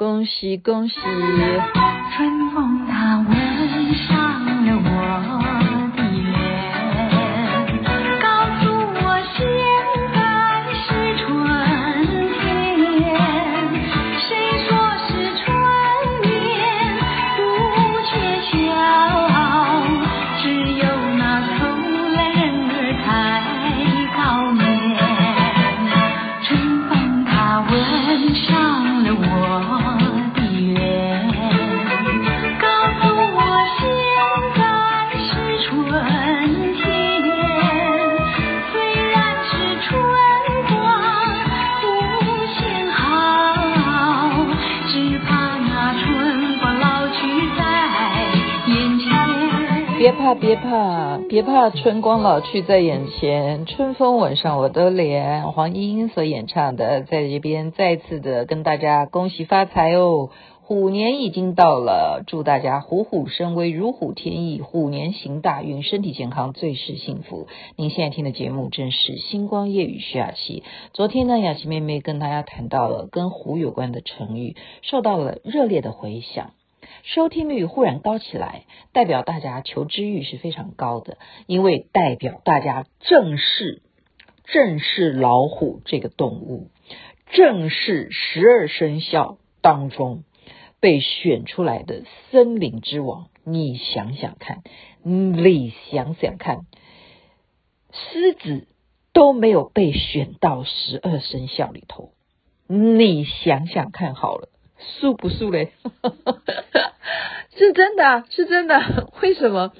恭喜恭喜！春风它吻别怕，别怕，别怕！春光老去在眼前，春风吻上我的脸。黄莺莺所演唱的，在这边再次的跟大家恭喜发财哦！虎年已经到了，祝大家虎虎生威，如虎添翼，虎年行大运，身体健康，最是幸福。您现在听的节目正是星光夜雨徐雅琪。昨天呢，雅琪妹妹跟大家谈到了跟虎有关的成语，受到了热烈的回响。收听率忽然高起来，代表大家求知欲是非常高的，因为代表大家正视正视老虎这个动物，正视十二生肖当中被选出来的森林之王。你想想看，你想想看，狮子都没有被选到十二生肖里头，你想想看好了。素不素嘞？是真的，是真的。为什么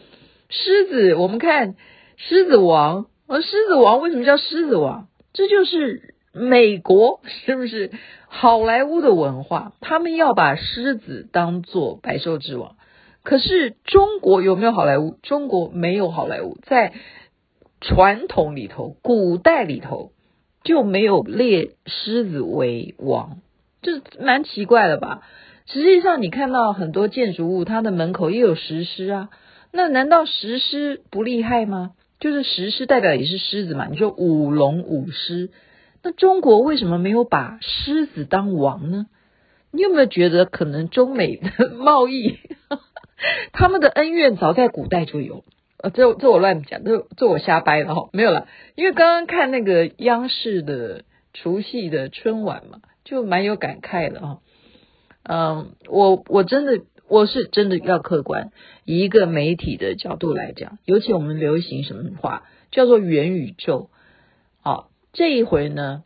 狮子？我们看狮子王，而狮子王为什么叫狮子王？这就是美国，是不是好莱坞的文化？他们要把狮子当做百兽之王。可是中国有没有好莱坞？中国没有好莱坞，在传统里头，古代里头就没有列狮子为王。这蛮奇怪的吧？实际上，你看到很多建筑物，它的门口也有石狮啊。那难道石狮不厉害吗？就是石狮代表也是狮子嘛。你说舞龙舞狮，那中国为什么没有把狮子当王呢？你有没有觉得可能中美的贸易，他们的恩怨早在古代就有？呃，这这我乱讲，这这我瞎掰了哈，没有了。因为刚刚看那个央视的除夕的春晚嘛。就蛮有感慨的啊，嗯，我我真的我是真的要客观，以一个媒体的角度来讲，尤其我们流行什么话叫做元宇宙，好，这一回呢，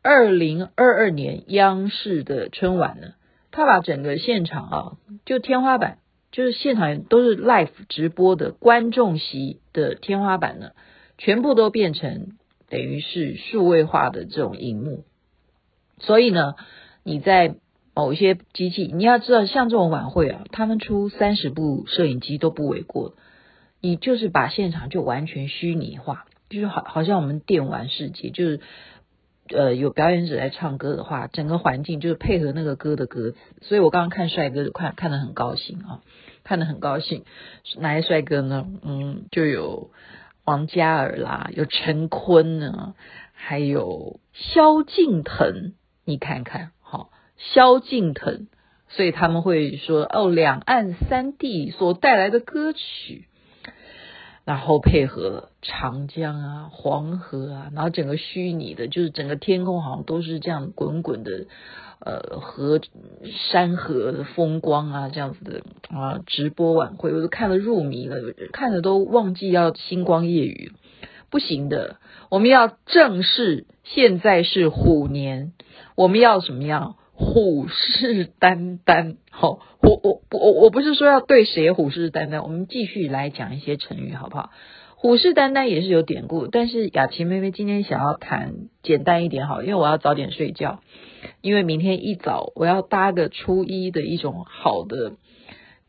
二零二二年央视的春晚呢，他把整个现场啊，就天花板，就是现场都是 live 直播的观众席的天花板呢，全部都变成等于是数位化的这种荧幕。所以呢，你在某一些机器，你要知道，像这种晚会啊，他们出三十部摄影机都不为过。你就是把现场就完全虚拟化，就是好，好像我们电玩世界，就是呃有表演者在唱歌的话，整个环境就是配合那个歌的歌词。所以我刚刚看帅哥，看看得很高兴啊，看得很高兴。哪些帅哥呢？嗯，就有王嘉尔啦，有陈坤呢，还有萧敬腾。你看看，好，萧敬腾，所以他们会说哦，两岸三地所带来的歌曲，然后配合长江啊、黄河啊，然后整个虚拟的，就是整个天空好像都是这样滚滚的，呃，河山河的风光啊，这样子的啊，直播晚会我都看得入迷了，看得都忘记要星光夜雨，不行的，我们要正视现在是虎年。我们要什么样？虎视眈眈。好，我我我我不是说要对谁虎视眈眈，我们继续来讲一些成语，好不好？虎视眈眈也是有典故，但是雅琪妹妹今天想要谈简单一点，好，因为我要早点睡觉，因为明天一早我要搭个初一的一种好的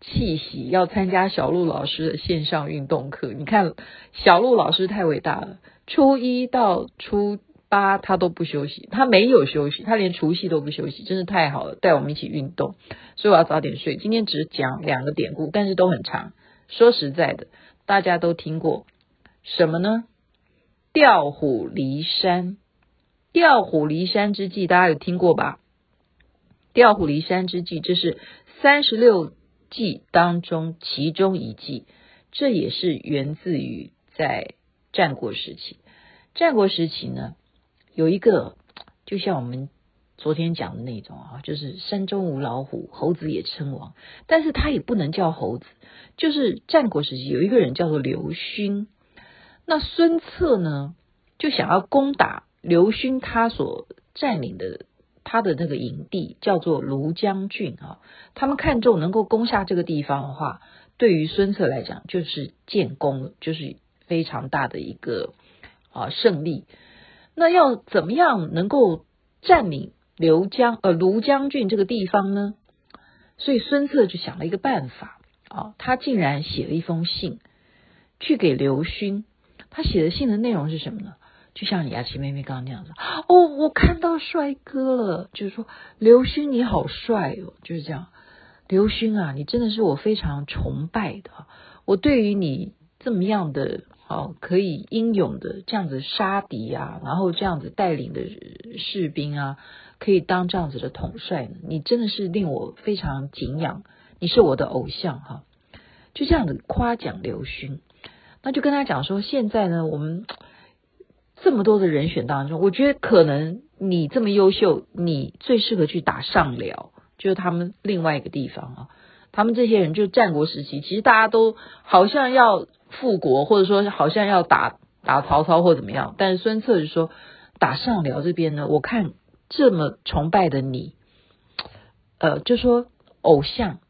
气息，要参加小陆老师的线上运动课。你看，小陆老师太伟大了，初一到初。八他都不休息，他没有休息，他连除夕都不休息，真是太好了，带我们一起运动，所以我要早点睡。今天只讲两个典故，但是都很长。说实在的，大家都听过什么呢？调虎离山，调虎离山之计，大家有听过吧？调虎离山之计，这是三十六记当中其中一记，这也是源自于在战国时期。战国时期呢，有一个就像我们昨天讲的那种啊，就是山中无老虎，猴子也称王，但是他也不能叫猴子。就是战国时期有一个人叫做刘勋，那孙策呢就想要攻打刘勋他所占领的。他的那个营地叫做庐江郡啊，他们看中能够攻下这个地方的话，对于孙策来讲就是建功，就是非常大的一个啊胜利。那要怎么样能够占领刘江呃庐江郡这个地方呢？所以孙策就想了一个办法啊，他竟然写了一封信去给刘勋。他写的信的内容是什么呢？就像雅琪妹妹刚刚那样子，哦，我看到帅哥了，就是说刘勋你好帅哦，就是这样，刘勋啊，你真的是我非常崇拜的，我对于你这么样的哦，可以英勇的这样子杀敌啊，然后这样子带领的士兵啊，可以当这样子的统帅，你真的是令我非常敬仰，你是我的偶像哈，就这样子夸奖刘勋，那就跟他讲说，现在呢，我们。这么多的人选当中，我觉得可能你这么优秀，你最适合去打上辽，就是他们另外一个地方啊。他们这些人就战国时期，其实大家都好像要复国，或者说好像要打打曹操或怎么样。但是孙策就说，打上辽这边呢，我看这么崇拜的你，呃，就说偶像，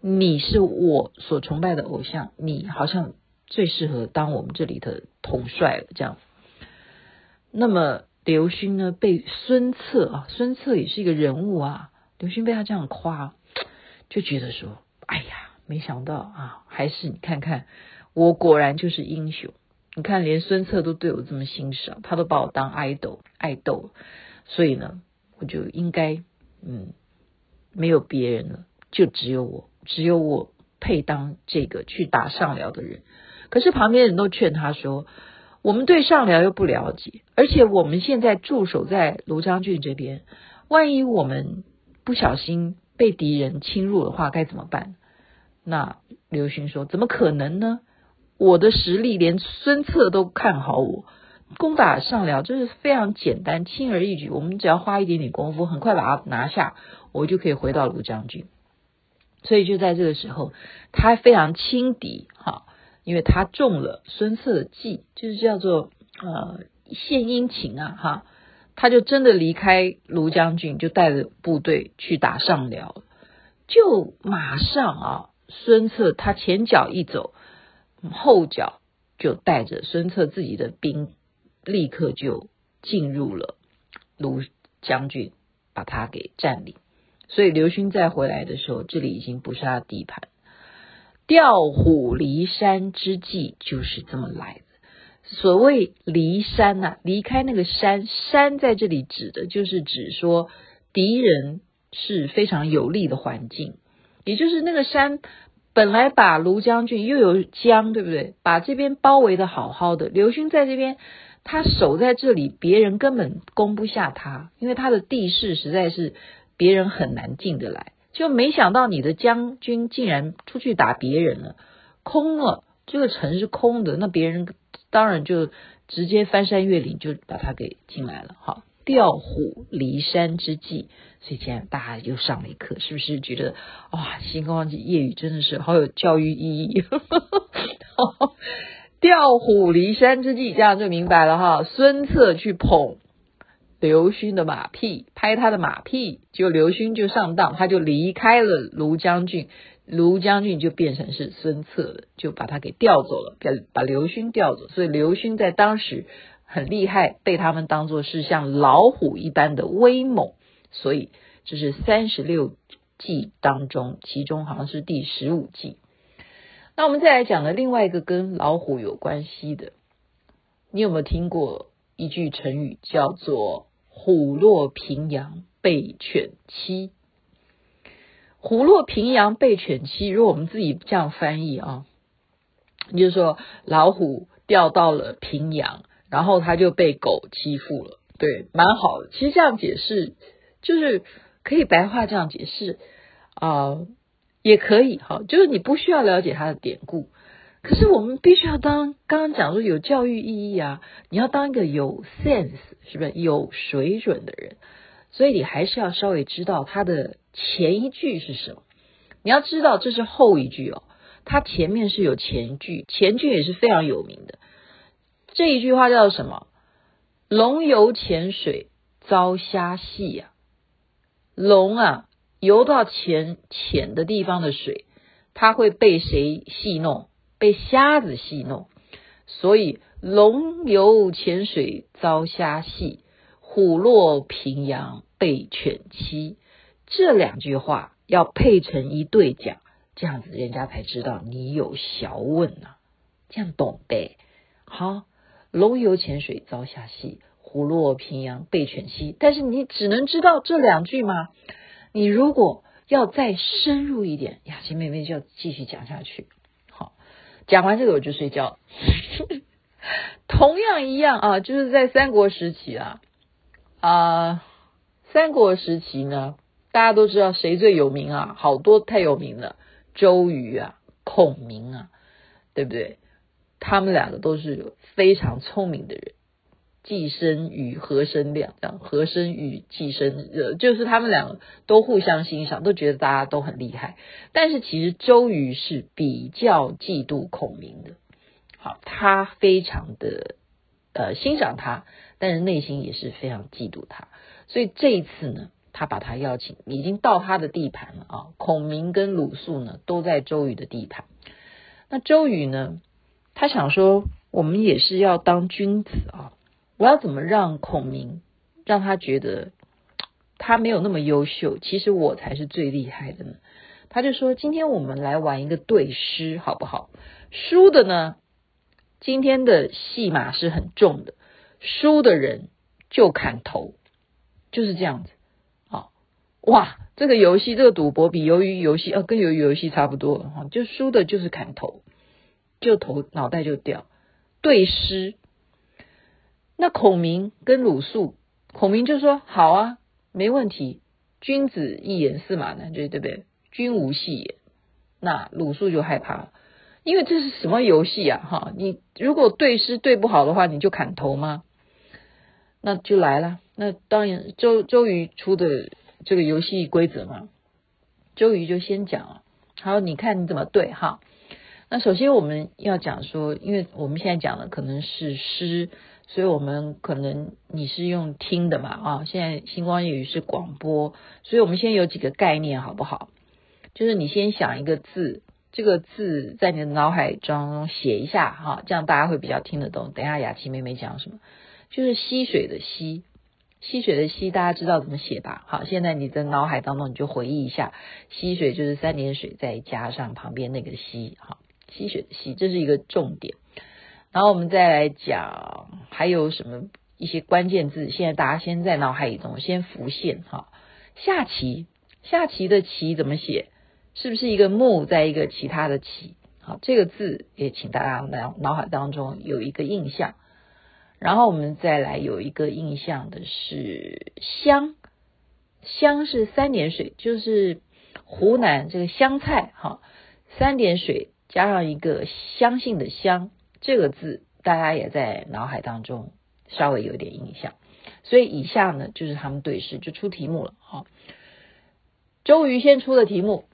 你是我所崇拜的偶像，你好像最适合当我们这里的统帅了，这样。那么刘勋呢，被孙策啊，孙策也是一个人物啊。刘勋被他这样夸，就觉得说：“哎呀，没想到啊，还是你看看，我果然就是英雄。你看，连孙策都对我这么欣赏，他都把我当爱豆爱豆，所以呢，我就应该嗯，没有别人了，就只有我，只有我配当这个去打上辽的人。可是旁边人都劝他说。”我们对上辽又不了解，而且我们现在驻守在庐江郡这边，万一我们不小心被敌人侵入的话，该怎么办？那刘勋说：“怎么可能呢？我的实力连孙策都看好我，攻打上辽就是非常简单，轻而易举。我们只要花一点点功夫，很快把它拿下，我就可以回到庐江郡。所以就在这个时候，他非常轻敌，哈。”因为他中了孙策的计，就是叫做呃献殷勤啊哈，他就真的离开卢将军，就带着部队去打上辽，就马上啊，孙策他前脚一走，后脚就带着孙策自己的兵，立刻就进入了卢将军，把他给占领。所以刘勋再回来的时候，这里已经不是他的地盘。调虎离山之计就是这么来的。所谓离山呐、离开那个山，山在这里指的就是指说敌人是非常有利的环境，也就是那个山本来把卢将军又有江，对不对？把这边包围的好好的，刘勋在这边，他守在这里，别人根本攻不下他，因为他的地势实在是别人很难进得来。就没想到你的将军竟然出去打别人了，空了，这个城是空的，那别人当然就直接翻山越岭就把他给进来了。哈，调虎离山之计，所以今天大家又上了一课，是不是觉得哇，星光夜语真的是好有教育意义？调虎离山之计，这样就明白了哈。孙策去捧。刘勋的马屁，拍他的马屁，就刘勋就上当，他就离开了卢将军，卢将军就变成是孙策了，就把他给调走了，把把刘勋调走。所以刘勋在当时很厉害，被他们当做是像老虎一般的威猛。所以这是三十六计当中，其中好像是第十五计。那我们再来讲的另外一个跟老虎有关系的，你有没有听过一句成语叫做？虎落平阳被犬欺，虎落平阳被犬欺。如果我们自己这样翻译啊，你就说老虎掉到了平阳，然后它就被狗欺负了。对，蛮好的。其实这样解释就是可以白话这样解释啊、也可以哈，就是你不需要了解它的典故，可是我们必须要当刚刚讲说有教育意义啊，你要当一个有 sense 是不是有水准的人？所以你还是要稍微知道它的前一句是什么。你要知道这是后一句哦，它前面是有前句，前句也是非常有名的。这一句话叫做什么？龙游浅水遭虾戏呀。龙啊，游到浅浅的地方的水，它会被谁戏弄？被虾子戏弄。所以龙游浅水遭虾戏，虎落平阳被犬欺。这两句话要配成一对讲，这样子人家才知道你有学问呐、啊。这样懂呗？好，龙游浅水遭虾戏。虎落平阳被犬欺，但是你只能知道这两句吗？你如果要再深入一点，雅琴妹妹就要继续讲下去。讲完这个我就睡觉。同样一样啊，就是在三国时期啊啊，三国时期呢，大家都知道谁最有名啊？好多太有名了，周瑜啊，孔明啊，对不对？他们两个都是非常聪明的人。既生瑜，何生亮？这样何生瑜，既生呃，就是他们两个都互相欣赏，都觉得大家都很厉害。但是其实周瑜是比较嫉妒孔明的，好，他非常的呃欣赏他，但是内心也是非常嫉妒他。所以这一次呢，他把他邀请，已经到他的地盘了啊。孔明跟鲁肃呢都在周瑜的地盘。那周瑜呢，他想说，我们也是要当君子啊。我要怎么让孔明让他觉得他没有那么优秀？其实我才是最厉害的呢。他就说：“今天我们来玩一个对诗，好不好？输的呢，今天的戏码是很重的，输的人就砍头，就是这样子。好，哇，这个游戏，这个赌博比鱿鱼游戏，呃，跟鱿鱼游戏差不多哈，就输的就是砍头，就头脑袋就掉。对诗。”那孔明跟鲁肃，孔明就说：“好啊，没问题。君子一言，驷马难追，对不对？君无戏也。”那鲁肃就害怕了，因为这是什么游戏啊？哈，你如果对诗对不好的话，你就砍头吗？那就来了。那当然，周周瑜出的这个游戏规则嘛，周瑜就先讲了。好，你看你怎么对哈？那首先我们要讲说，因为我们现在讲的可能是诗。所以我们可能你是用听的嘛啊，现在星光夜语是广播，所以我们先有几个概念好不好？就是你先想一个字，这个字在你的脑海中写一下哈，这样大家会比较听得懂。等一下雅琪妹妹讲什么？就是溪水的溪，溪水的溪，大家知道怎么写吧？好，现在你的脑海当中你就回忆一下，溪水就是三点水再加上旁边那个溪，好，溪水的溪，这是一个重点。然后我们再来讲还有什么一些关键字，现在大家先在脑海里头先浮现哈。下棋，下棋的棋怎么写？是不是一个木在一个其他的棋？好，这个字也请大家脑脑海当中有一个印象。然后我们再来有一个印象的是香，香是三点水，就是湖南这个香菜哈，三点水加上一个相信的相。这个字大家也在脑海当中稍微有点印象，所以以下呢就是他们对视就出题目了。好，周瑜先出的题目，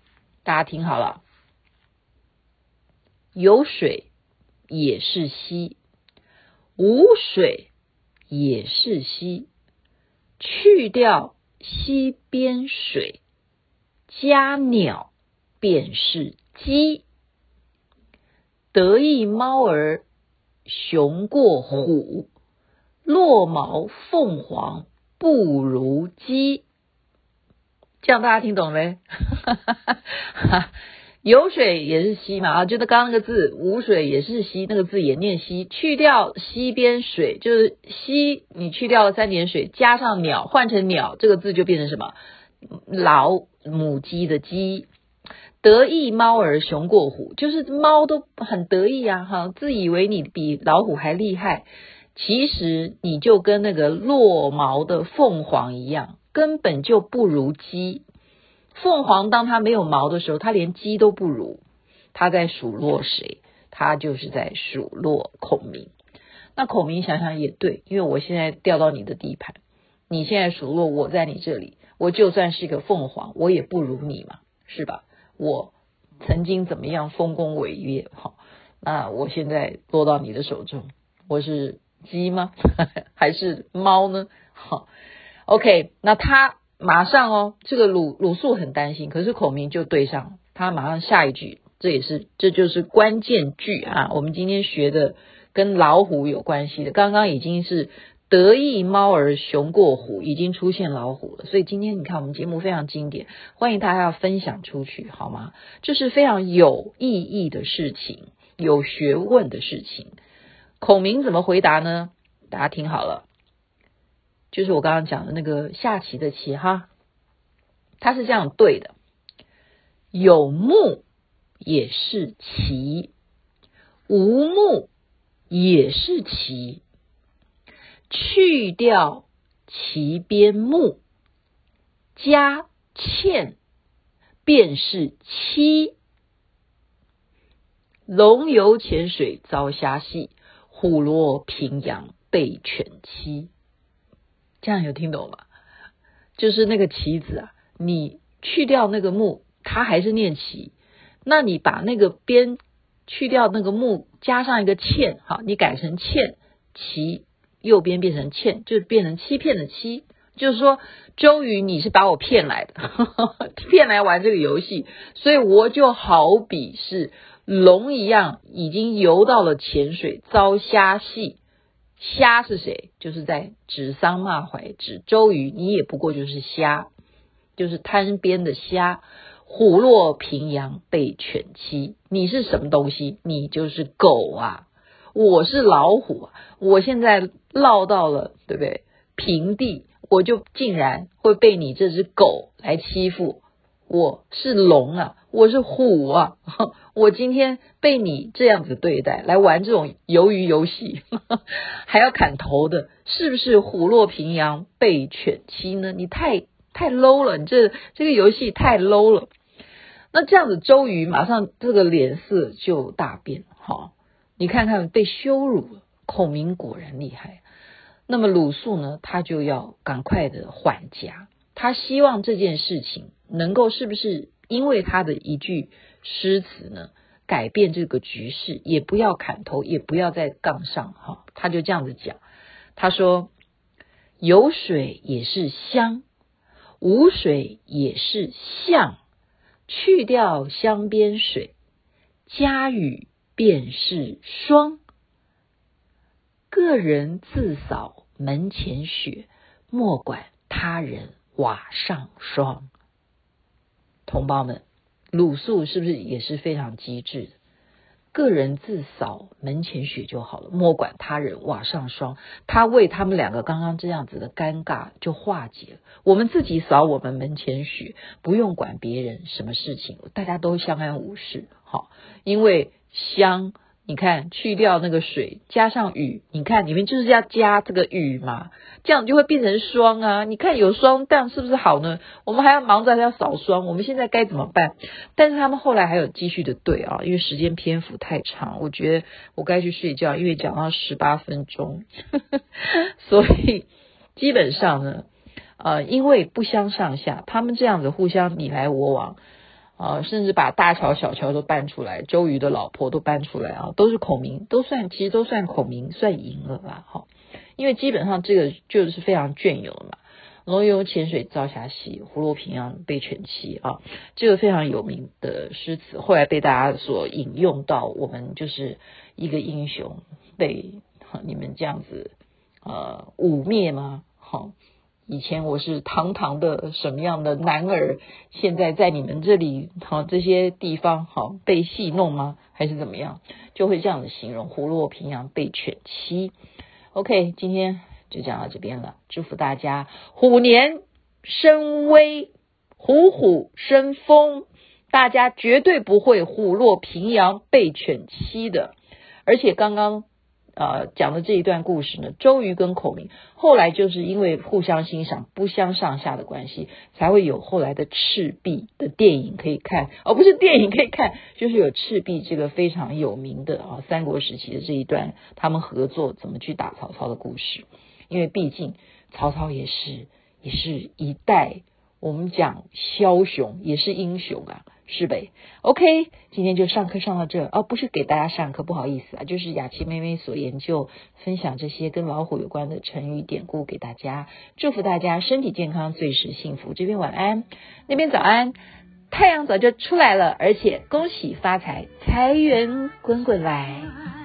大家听好了：有水也是溪，无水也是溪，去掉溪边水，加鸟便是鸡。得意猫儿雄过虎，落毛凤凰不如鸡。这样大家听懂没？有水也是溪嘛啊，就是刚刚那个字，无水也是溪，那个字也念溪。去掉溪边水，就是溪，你去掉了三点水，加上鸟，换成鸟，这个字就变成什么？老母鸡的鸡。得意猫儿雄过虎，就是猫都很得意啊，哈，自以为你比老虎还厉害，其实你就跟那个落毛的凤凰一样，根本就不如鸡。凤凰当它没有毛的时候，它连鸡都不如。它在数落谁？它就是在数落孔明。那孔明想想也对，因为我现在掉到你的地盘，你现在数落我在你这里，我就算是一个凤凰，我也不如你嘛，是吧？我曾经怎么样丰功伟业？好，那我现在落到你的手中，我是鸡吗？还是猫呢？好，OK，那他马上哦，这个鲁鲁肃很担心，可是孔明就对上，他马上下一句，这也是这就是关键句啊，我们今天学的。跟老虎有关系的，刚刚已经是得意猫儿雄过虎，已经出现老虎了。所以今天你看我们节目非常经典，欢迎大家要分享出去，好吗？这是非常有意义的事情，有学问的事情。孔明怎么回答呢？大家听好了，就是我刚刚讲的那个下棋的棋哈，他是这样对的：有目也是棋，无目。也是棋，去掉其边目，加欠，便是七。龙游浅水遭虾戏，虎落平阳被犬欺。这样有听懂吗？就是那个棋子啊，你去掉那个木，它还是念棋。那你把那个边。去掉那个木，加上一个欠，好，你改成堑，其右边变成欠，就变成欺骗的欺。就是说，周瑜你是把我骗来的，骗来玩这个游戏，所以我就好比是龙一样，已经游到了浅水，遭虾戏。虾是谁？就是在指桑骂槐，指周瑜，你也不过就是虾，就是滩边的虾。虎落平阳被犬欺，你是什么东西？你就是狗啊！我是老虎！我现在落到了，对不对？平地，我就竟然会被你这只狗来欺负。我是龙啊，我是虎啊！我今天被你这样子对待，来玩这种鱿鱼游戏，还要砍头的，是不是虎落平阳被犬欺呢？你太太 low 了，你这这个游戏太 low 了。那这样子，周瑜马上这个脸色就大变。哈，你看看被羞辱，孔明果然厉害。那么鲁肃呢，他就要赶快的缓颊，他希望这件事情能够是不是因为他的一句诗词呢，改变这个局势，也不要砍头，也不要在杠上。哈，他就这样子讲，他说：“有水也是香，无水也是巷。”去掉香边水，加雨便是霜。个人自扫门前雪，莫管他人瓦上霜。同胞们，鲁肃是不是也是非常机智的？个人自扫门前雪就好了，莫管他人瓦上霜。他为他们两个刚刚这样子的尴尬就化解了。我们自己扫我们门前雪，不用管别人什么事情，大家都相安无事。好，因为相。你看，去掉那个水，加上雨，你看里面就是要加这个雨嘛，这样就会变成霜啊。你看有霜，但是不是好呢？我们还要忙着要扫霜，我们现在该怎么办？但是他们后来还有继续的对啊，因为时间篇幅太长，我觉得我该去睡觉，因为讲到十八分钟，所以基本上呢，呃，因为不相上下，他们这样子互相你来我往。啊，甚至把大乔小乔都搬出来，周瑜的老婆都搬出来啊，都是孔明，都算其实都算孔明算赢了吧？哈，因为基本上这个就是非常隽永了嘛。龙游浅水遭虾戏，虎落平阳被犬欺啊，这个非常有名的诗词，后来被大家所引用到，我们就是一个英雄被你们这样子呃污蔑吗？好。以前我是堂堂的什么样的男儿，现在在你们这里好这些地方好被戏弄吗？还是怎么样？就会这样的形容，虎落平阳被犬欺。OK，今天就讲到这边了，祝福大家虎年生威，虎虎生风，大家绝对不会虎落平阳被犬欺的。而且刚刚呃讲的这一段故事呢，周瑜跟孔明后来就是因为互相欣赏、不相上下的关系，才会有后来的赤壁的电影可以看，而、哦、不是电影可以看，就是有赤壁这个非常有名的啊三国时期的这一段他们合作怎么去打曹操的故事。因为毕竟曹操也是也是一代，我们讲枭雄也是英雄啊。是呗，OK，今天就上课上到这哦，不是给大家上课，不好意思啊，就是雅琪妹妹所研究分享这些跟老虎有关的成语典故给大家，祝福大家身体健康，最是幸福。这边晚安，那边早安，太阳早就出来了，而且恭喜发财，财源滚滚来。